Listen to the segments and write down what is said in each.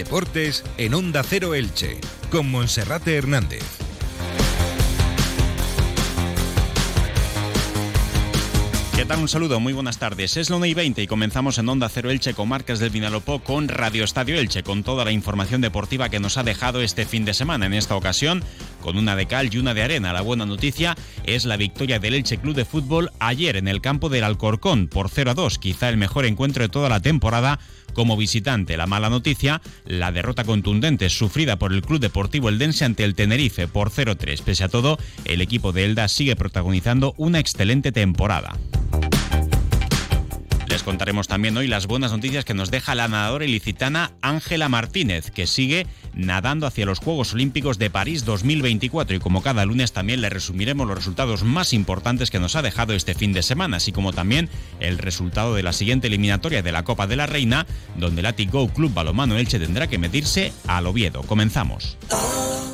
Deportes en Onda Cero Elche, con Monserrate Hernández. ¿Qué tal? Un saludo, muy buenas tardes. Es la 1 y 20 y comenzamos en Onda Cero Elche con Marcas del Vinalopó con Radio Estadio Elche, con toda la información deportiva que nos ha dejado este fin de semana. En esta ocasión, con una de cal y una de arena. La buena noticia es la victoria del Elche Club de Fútbol ayer en el campo del Alcorcón por 0 a 2, quizá el mejor encuentro de toda la temporada como visitante. La mala noticia, la derrota contundente sufrida por el Club Deportivo Eldense ante el Tenerife por 0-3. Pese a todo, el equipo de Elda sigue protagonizando una excelente temporada. Les contaremos también hoy las buenas noticias que nos deja la nadadora ilicitana Ángela Martínez, que sigue nadando hacia los Juegos Olímpicos de París 2024 y como cada lunes también le resumiremos los resultados más importantes que nos ha dejado este fin de semana, así como también el resultado de la siguiente eliminatoria de la Copa de la Reina, donde el Atigo Club Balomano Elche tendrá que medirse al Oviedo. Comenzamos.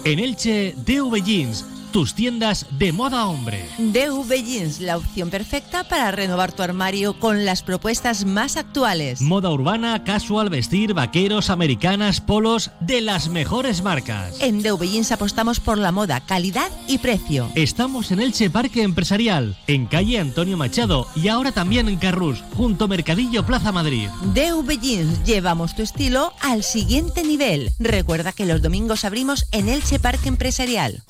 En Elche, DV Jeans tus tiendas de moda hombre. DV Jeans, la opción perfecta para renovar tu armario con las propuestas más actuales. Moda urbana, casual, vestir, vaqueros, americanas, polos, de las mejores marcas. En DV Jeans apostamos por la moda, calidad y precio. Estamos en Elche Parque Empresarial, en calle Antonio Machado y ahora también en Carrús, junto Mercadillo Plaza Madrid. DV Jeans, llevamos tu estilo al siguiente nivel. Recuerda que los domingos abrimos en Elche Parque Empresarial.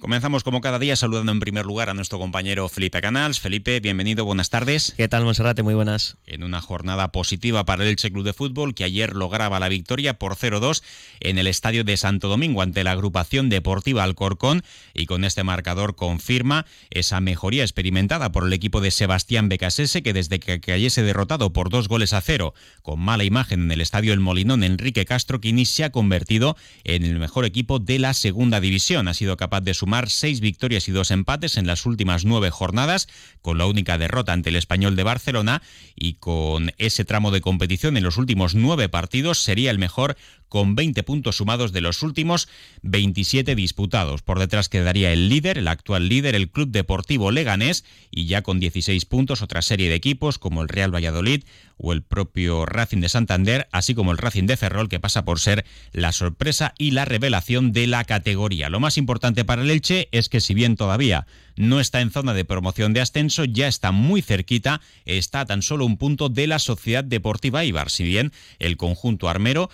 Comenzamos como cada día saludando en primer lugar a nuestro compañero Felipe Canals. Felipe, bienvenido, buenas tardes. ¿Qué tal, Monserrate? Muy buenas. En una jornada positiva para el Elche Club de Fútbol que ayer lograba la victoria por 0-2 en el estadio de Santo Domingo ante la agrupación deportiva Alcorcón y con este marcador confirma esa mejoría experimentada por el equipo de Sebastián Becasese que desde que cayese derrotado por dos goles a cero con mala imagen en el estadio El Molinón Enrique Castro Quini se ha convertido en el mejor equipo de la segunda división. Ha sido capaz de sumar seis victorias y dos empates en las últimas nueve jornadas, con la única derrota ante el español de Barcelona y con ese tramo de competición en los últimos nueve partidos sería el mejor con 20 puntos sumados de los últimos 27 disputados. Por detrás quedaría el líder, el actual líder, el Club Deportivo Leganés, y ya con 16 puntos otra serie de equipos como el Real Valladolid o el propio Racing de Santander, así como el Racing de Ferrol, que pasa por ser la sorpresa y la revelación de la categoría. Lo más importante para el Elche es que si bien todavía no está en zona de promoción de ascenso, ya está muy cerquita, está a tan solo un punto de la Sociedad Deportiva Ibar, si bien el conjunto armero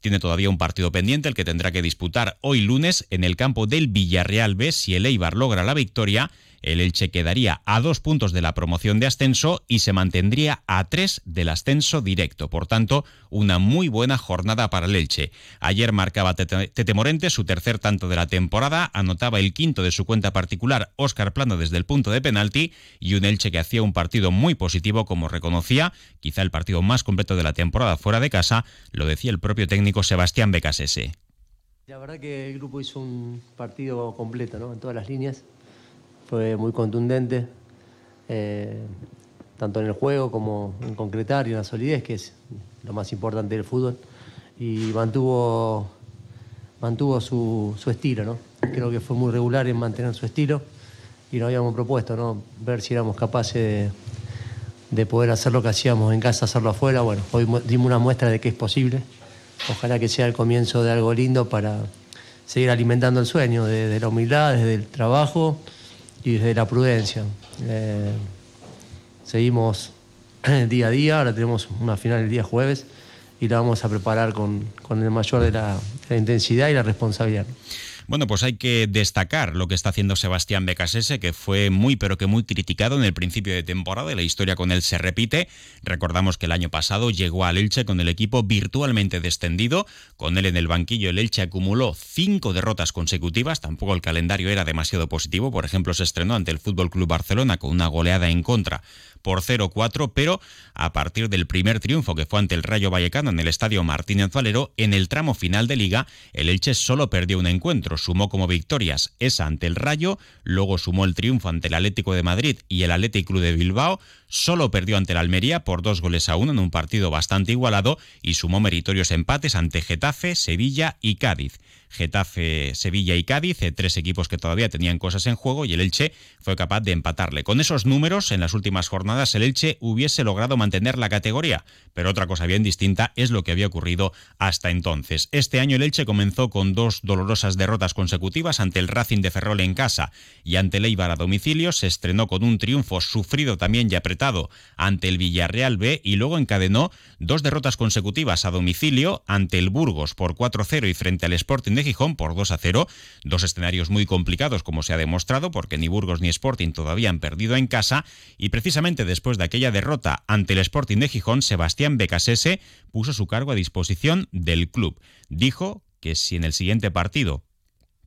tiene todavía un partido pendiente, el que tendrá que disputar hoy lunes en el campo del Villarreal B si el Eibar logra la victoria el Elche quedaría a dos puntos de la promoción de ascenso y se mantendría a tres del ascenso directo. Por tanto, una muy buena jornada para el Elche. Ayer marcaba Tete Morente su tercer tanto de la temporada, anotaba el quinto de su cuenta particular Óscar Plano desde el punto de penalti y un Elche que hacía un partido muy positivo como reconocía, quizá el partido más completo de la temporada fuera de casa, lo decía el propio técnico Sebastián Becasese. La verdad que el grupo hizo un partido completo, ¿no? En todas las líneas fue muy contundente, eh, tanto en el juego como en concretar y en la solidez, que es lo más importante del fútbol, y mantuvo, mantuvo su, estilo, ¿no? Creo que fue muy regular en mantener su estilo y nos habíamos propuesto, ¿no? Ver si éramos capaces de, poder hacer lo que hacíamos en casa, hacerlo afuera. Bueno, hoy dimos una muestra de que es posible. Ojalá que sea el comienzo de algo lindo para seguir alimentando el sueño, de la humildad, desde el trabajo y desde la prudencia. Eh, seguimos día a día, ahora tenemos una final el día jueves y la vamos a preparar con, el mayor de la intensidad y la responsabilidad. Bueno, pues hay que destacar lo que está haciendo Sebastián Becasese, que fue muy pero que muy criticado en el principio de temporada y la historia con él se repite. Recordamos que el año pasado llegó al Elche con el equipo virtualmente descendido. Con él en el banquillo el Elche acumuló cinco derrotas consecutivas. Tampoco el calendario era demasiado positivo. Por ejemplo, se estrenó ante el Fútbol Club Barcelona con una goleada en contra por 0-4, pero a partir del primer triunfo que fue ante el Rayo Vallecano en el Estadio Martínez Valero, en el tramo final de liga, el Elche solo perdió un encuentro, sumó como victorias esa ante el Rayo, luego sumó el triunfo ante el Atlético de Madrid y el Atlético Club de Bilbao, solo perdió ante el Almería por dos goles a uno en un partido bastante igualado y sumó meritorios empates ante Getafe, Sevilla y Cádiz. Getafe, Sevilla y Cádiz, eh, tres equipos que todavía tenían cosas en juego y el Elche fue capaz de empatarle. Con esos números, en las últimas jornadas el Elche hubiese logrado mantener la categoría, pero otra cosa bien distinta es lo que había ocurrido hasta entonces. Este año el Elche comenzó con dos dolorosas derrotas consecutivas ante el Racing de Ferrol en casa y ante el a domicilio, se estrenó con un triunfo sufrido también y apretado ante el Villarreal B y luego encadenó dos derrotas consecutivas a domicilio ante el Burgos por 4-0 y frente al Sporting de Gijón por 2-0, dos escenarios muy complicados como se ha demostrado porque ni Burgos ni Sporting todavía han perdido en casa y precisamente después de aquella derrota ante el Sporting de Gijón, Sebastián Becasese puso su cargo a disposición del club. Dijo que si en el siguiente partido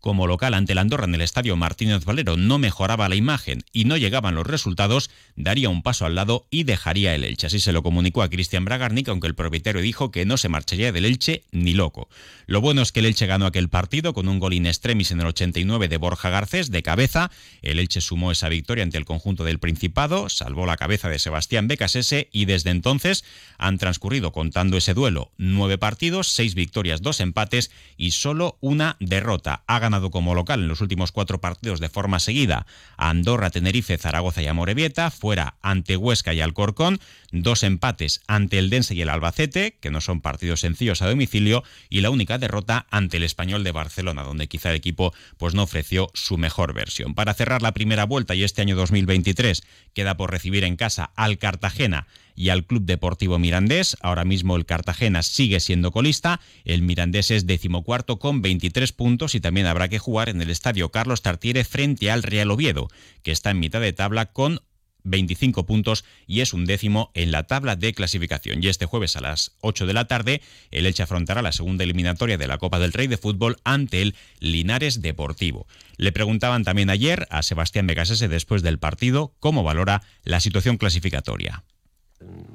como local ante la Andorra en el estadio Martínez Valero no mejoraba la imagen y no llegaban los resultados, daría un paso al lado y dejaría el Elche. Así se lo comunicó a Cristian Bragarnik, aunque el propietario dijo que no se marcharía del Elche ni loco. Lo bueno es que el Elche ganó aquel partido con un gol in extremis en el 89 de Borja Garcés de cabeza. El Elche sumó esa victoria ante el conjunto del Principado, salvó la cabeza de Sebastián Becasese y desde entonces han transcurrido, contando ese duelo, nueve partidos, seis victorias, dos empates y solo una derrota. Ha como local en los últimos cuatro partidos de forma seguida Andorra, Tenerife, Zaragoza y Amorebieta, fuera ante Huesca y Alcorcón, dos empates ante el Dense y el Albacete, que no son partidos sencillos a domicilio, y la única derrota ante el Español de Barcelona, donde quizá el equipo pues no ofreció su mejor versión. Para cerrar la primera vuelta y este año 2023 queda por recibir en casa al Cartagena y al Club Deportivo Mirandés. Ahora mismo el Cartagena sigue siendo colista, el Mirandés es decimocuarto con 23 puntos y también habrá que jugar en el Estadio Carlos Tartiere frente al Real Oviedo, que está en mitad de tabla con 25 puntos y es un décimo en la tabla de clasificación. Y este jueves a las 8 de la tarde, el Elche afrontará la segunda eliminatoria de la Copa del Rey de Fútbol ante el Linares Deportivo. Le preguntaban también ayer a Sebastián Becasese después del partido cómo valora la situación clasificatoria.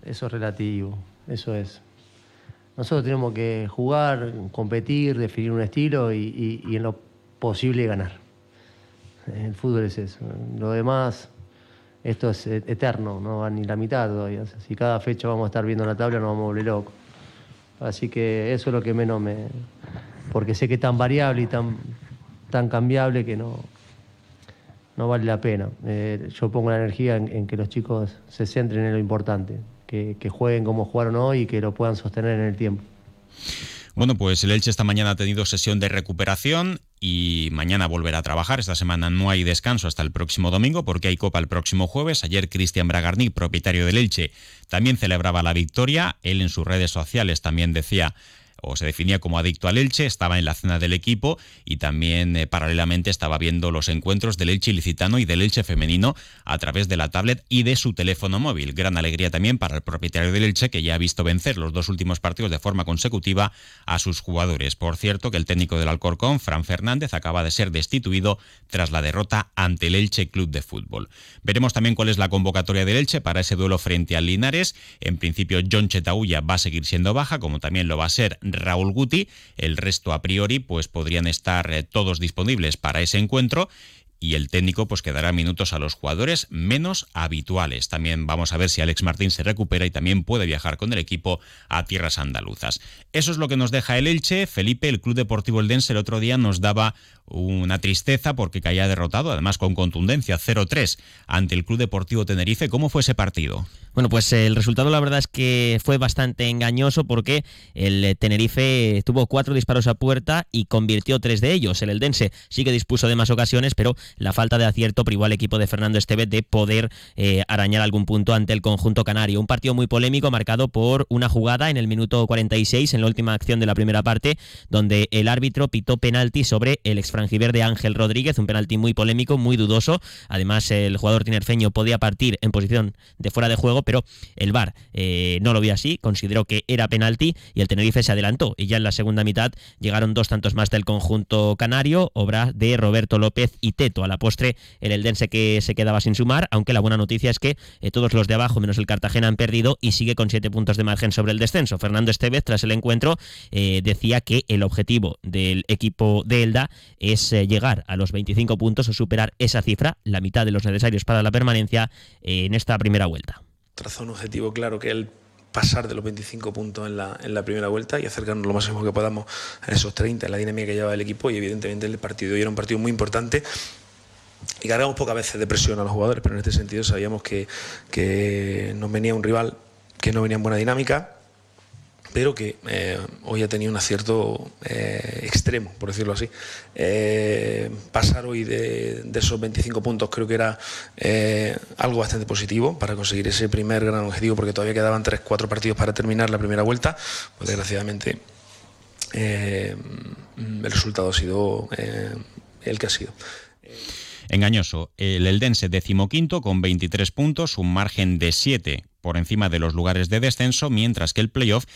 Eso es relativo, eso es. Nosotros tenemos que jugar, competir, definir un estilo y, en lo posible ganar. El fútbol es eso. Lo demás, esto es eterno, no va ni la mitad todavía. Si cada fecha vamos a estar viendo la tabla, nos vamos a volver locos. Así que eso es lo que menos me. Porque sé que es tan variable y tan, tan cambiable que no, no vale la pena. Eh, yo pongo la energía en, que los chicos se centren en lo importante, que, jueguen como jugaron hoy y que lo puedan sostener en el tiempo. Bueno, pues el Elche esta mañana ha tenido sesión de recuperación y mañana volverá a trabajar. Esta semana no hay descanso hasta el próximo domingo porque hay Copa el próximo jueves. Ayer Cristian Bragarnik, propietario del Elche, también celebraba la victoria. Él en sus redes sociales también decía o se definía como adicto al Elche, estaba en la cena del equipo y también eh, paralelamente estaba viendo los encuentros del Elche ilicitano y del Elche femenino a través de la tablet y de su teléfono móvil. Gran alegría también para el propietario del Elche que ya ha visto vencer los dos últimos partidos de forma consecutiva a sus jugadores. Por cierto, que el técnico del Alcorcón, Fran Fernández, acaba de ser destituido tras la derrota ante el Elche Club de Fútbol. Veremos también cuál es la convocatoria del Elche para ese duelo frente al Linares. En principio, John Chetaulla va a seguir siendo baja, como también lo va a ser Raúl Guti. El resto a priori pues podrían estar eh, todos disponibles para ese encuentro y el técnico pues quedará minutos a los jugadores menos habituales. También vamos a ver si Alex Martín se recupera y también puede viajar con el equipo a tierras andaluzas. Eso es lo que nos deja el Elche. Felipe, el Club Deportivo Eldense el otro día nos daba una tristeza porque caía derrotado, además con contundencia, 0-3 ante el Club Deportivo Tenerife. ¿Cómo fue ese partido? Bueno, pues el resultado la verdad es que fue bastante engañoso porque el Tenerife tuvo cuatro disparos a puerta y convirtió tres de ellos. El Eldense sí que dispuso de más ocasiones, pero la falta de acierto privó al equipo de Fernando Estevez de poder eh, arañar algún punto ante el conjunto canario. Un partido muy polémico marcado por una jugada en el minuto 46, en la última acción de la primera parte, donde el árbitro pitó penalti sobre el ex de Ángel Rodríguez, un penalti muy polémico, muy dudoso. Además, el jugador tinerfeño podía partir en posición de fuera de juego, pero el VAR eh, no lo vio así, consideró que era penalti y el Tenerife se adelantó. Y ya en la segunda mitad llegaron dos tantos más del conjunto canario, obra de Roberto López y Teto. A la postre, el Eldense que se quedaba sin sumar, aunque la buena noticia es que eh, todos los de abajo, menos el Cartagena, han perdido y sigue con siete puntos de margen sobre el descenso. Fernando Estevez, tras el encuentro, eh, decía que el objetivo del equipo de Elda es eh, llegar a los 25 puntos o superar esa cifra, la mitad de los necesarios para la permanencia en esta primera vuelta. Traza un objetivo claro que el pasar de los 25 puntos en la, en la primera vuelta y acercarnos lo máximo que podamos a esos 30 en la dinámica que lleva el equipo y evidentemente el partido y era un partido muy importante y cargamos pocas veces de presión a los jugadores, pero en este sentido sabíamos que, que nos venía un rival que no venía en buena dinámica, pero que eh, hoy ha tenido un acierto eh, extremo, por decirlo así. Eh, pasar hoy de, de, esos 25 puntos creo que era algo bastante positivo para conseguir ese primer gran objetivo, porque todavía quedaban 3-4 partidos para terminar la primera vuelta. Pues desgraciadamente el resultado ha sido el que ha sido. Engañoso. El Eldense decimoquinto con 23 puntos, un margen de 7 por encima de los lugares de descenso, mientras que el playoff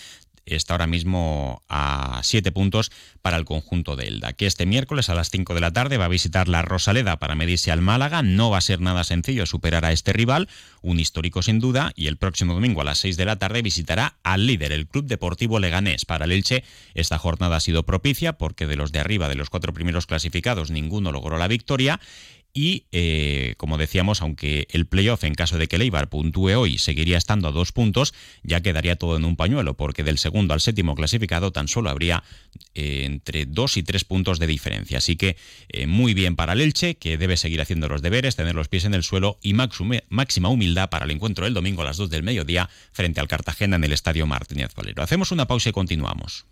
está ahora mismo a 7 puntos para el conjunto de Elda, que este miércoles a las 5 de la tarde va a visitar la Rosaleda para medirse al Málaga. No va a ser nada sencillo superar a este rival, un histórico sin duda, y el próximo domingo a las 6 de la tarde visitará al líder, el Club Deportivo Leganés. Para el Elche, esta jornada ha sido propicia porque de los de arriba, de los cuatro primeros clasificados, ninguno logró la victoria y, eh, como decíamos, aunque el playoff, en caso de que Leibar puntúe hoy, seguiría estando a dos puntos, ya quedaría todo en un pañuelo, porque del segundo al séptimo clasificado tan solo habría eh, entre dos y tres puntos de diferencia. Así que eh, muy bien para el Elche, que debe seguir haciendo los deberes, tener los pies en el suelo y máxima humildad para el encuentro del domingo a las dos del mediodía frente al Cartagena en el Estadio Martínez Valero. Hacemos una pausa y continuamos.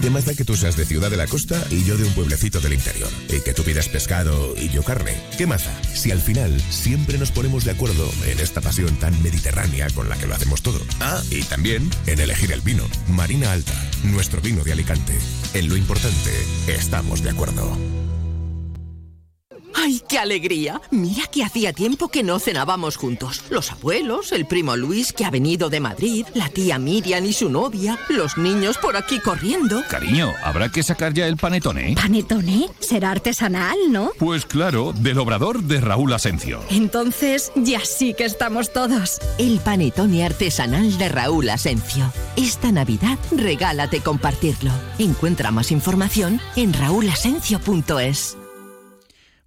¿Qué más da que tú seas de Ciudad de la Costa y yo de un pueblecito del interior? Y que tú pidas pescado y yo carne. ¿Qué da? Si al final siempre nos ponemos de acuerdo en esta pasión tan mediterránea con la que lo hacemos todo. Ah, y también en elegir el vino. Marina Alta, nuestro vino de Alicante. En lo importante, estamos de acuerdo. ¡Ay, qué alegría! Mira que hacía tiempo que no cenábamos juntos. Los abuelos, el primo Luis que ha venido de Madrid, la tía Miriam y su novia, los niños por aquí corriendo. Cariño, habrá que sacar ya el panetone. ¿Panetone? Será artesanal, ¿no? Pues claro, del obrador de Raúl Asencio. Entonces, ya sí que estamos todos. El panetone artesanal de Raúl Asencio. Esta Navidad regálate compartirlo. Encuentra más información en raulasencio.es.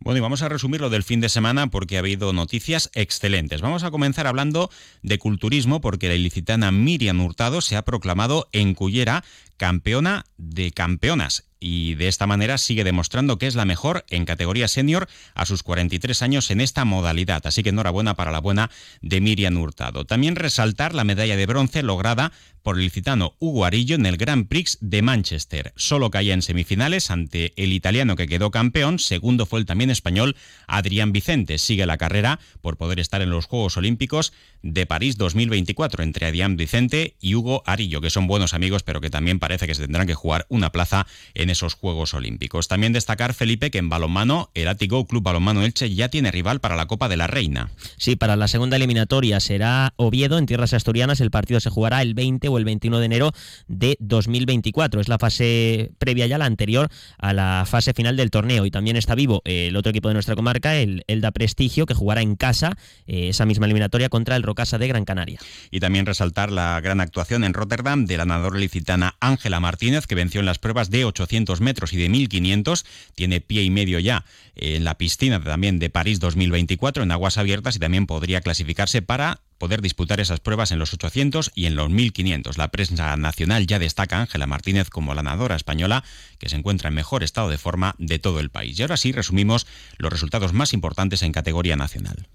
Bueno, y vamos a resumir lo del fin de semana porque ha habido noticias excelentes. Vamos a comenzar hablando de culturismo porque la ilicitana Miriam Hurtado se ha proclamado en Cullera campeona de campeonas y de esta manera sigue demostrando que es la mejor en categoría senior a sus 43 años en esta modalidad. Así que enhorabuena para la buena de Miriam Hurtado. También resaltar la medalla de bronce lograda por el licitano Hugo Arillo en el Grand Prix de Manchester. Solo caía en semifinales ante el italiano que quedó campeón. Segundo fue el también español Adrián Vicente. Sigue la carrera por poder estar en los Juegos Olímpicos de París 2024 entre Adrián Vicente y Hugo Arillo, que son buenos amigos, pero que también parece que se tendrán que jugar una plaza en esos Juegos Olímpicos. También destacar, Felipe, que en balonmano, el Atigo Club Balonmano Elche ya tiene rival para la Copa de la Reina. Sí, para la segunda eliminatoria será Oviedo en tierras asturianas. El partido se jugará el 20 o el 21 de enero de 2024. Es la fase previa ya, la anterior a la fase final del torneo. Y también está vivo el otro equipo de nuestra comarca, el Elda Prestigio, que jugará en casa eh, esa misma eliminatoria contra el Rocasa de Gran Canaria. Y también resaltar la gran actuación en Rotterdam de la nadadora licitana Ángela Martínez, que venció en las pruebas de 800 metros y de 1500. Tiene pie y medio ya en la piscina también de París 2024 en aguas abiertas y también podría clasificarse para poder disputar esas pruebas en los 800 y en los 1500. La prensa nacional ya destaca a Ángela Martínez como la nadadora española que se encuentra en mejor estado de forma de todo el país. Y ahora sí resumimos los resultados más importantes en categoría nacional.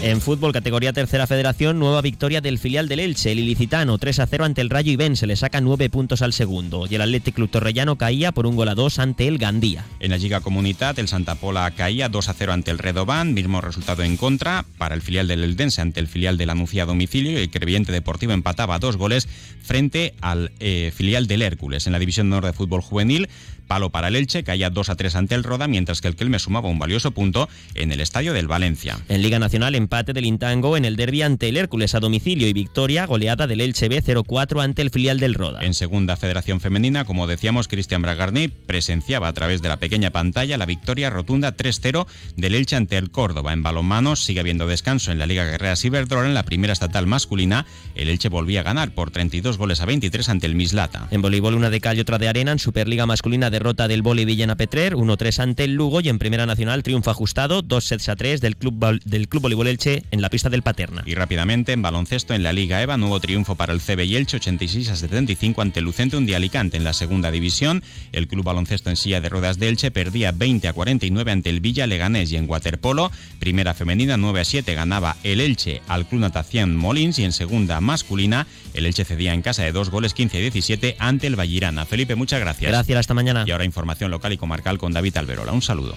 En fútbol, categoría tercera federación, nueva victoria del filial del Elche, el ilicitano, 3 a 0 ante el Rayo Ben, se le saca 9 puntos al segundo. Y el Athletic Club Torrellano caía por un gol a 2 ante el Gandía. En la Liga Comunidad, el Santa Pola caía 2 a 0 ante el Redoban, mismo resultado en contra para el filial del Eldense ante el filial del Anuncia a domicilio. Y el Creviente Deportivo empataba dos goles frente al eh, filial del Hércules. En la División Norte de Fútbol Juvenil, Palo para el Elche, caía 2 a 3 ante el Roda, mientras que el Kelme sumaba un valioso punto en el estadio del Valencia. En Liga Nacional, empate del Intango en el derbi ante el Hércules a domicilio y victoria goleada del Elche B 0-4 ante el filial del Roda. En segunda Federación Femenina, como decíamos, Cristian Bragarni presenciaba a través de la pequeña pantalla la victoria rotunda 3-0 del Elche ante el Córdoba. En balonmano sigue habiendo descanso en la Liga Guerrera Ciberdrola en la primera estatal masculina. El Elche volvía a ganar por 32 goles a 23 ante el Mislata. En voleibol, una de calle y otra de arena. En Superliga masculina, derrota del Voli Villena Petrer, 1-3 ante el Lugo. Y en Primera Nacional, triunfo ajustado, 2 sets a 3 del Club, del Club Voleibol Elche en la pista del Paterna. Y rápidamente en baloncesto en la Liga EVA, nuevo triunfo para el CB y Elche 86 a 75 ante Lucentum de Alicante en la segunda división. El club baloncesto en silla de ruedas de Elche perdía 20 a 49 ante el Villa Leganés y en waterpolo, primera femenina 9 a 7 ganaba el Elche al Club Natación Molins y en segunda masculina el Elche cedía en casa de dos goles 15 a 17 ante el Vallirana. Felipe, muchas gracias. Gracias, hasta mañana. Y ahora información local y comarcal con David Alberola. Un saludo.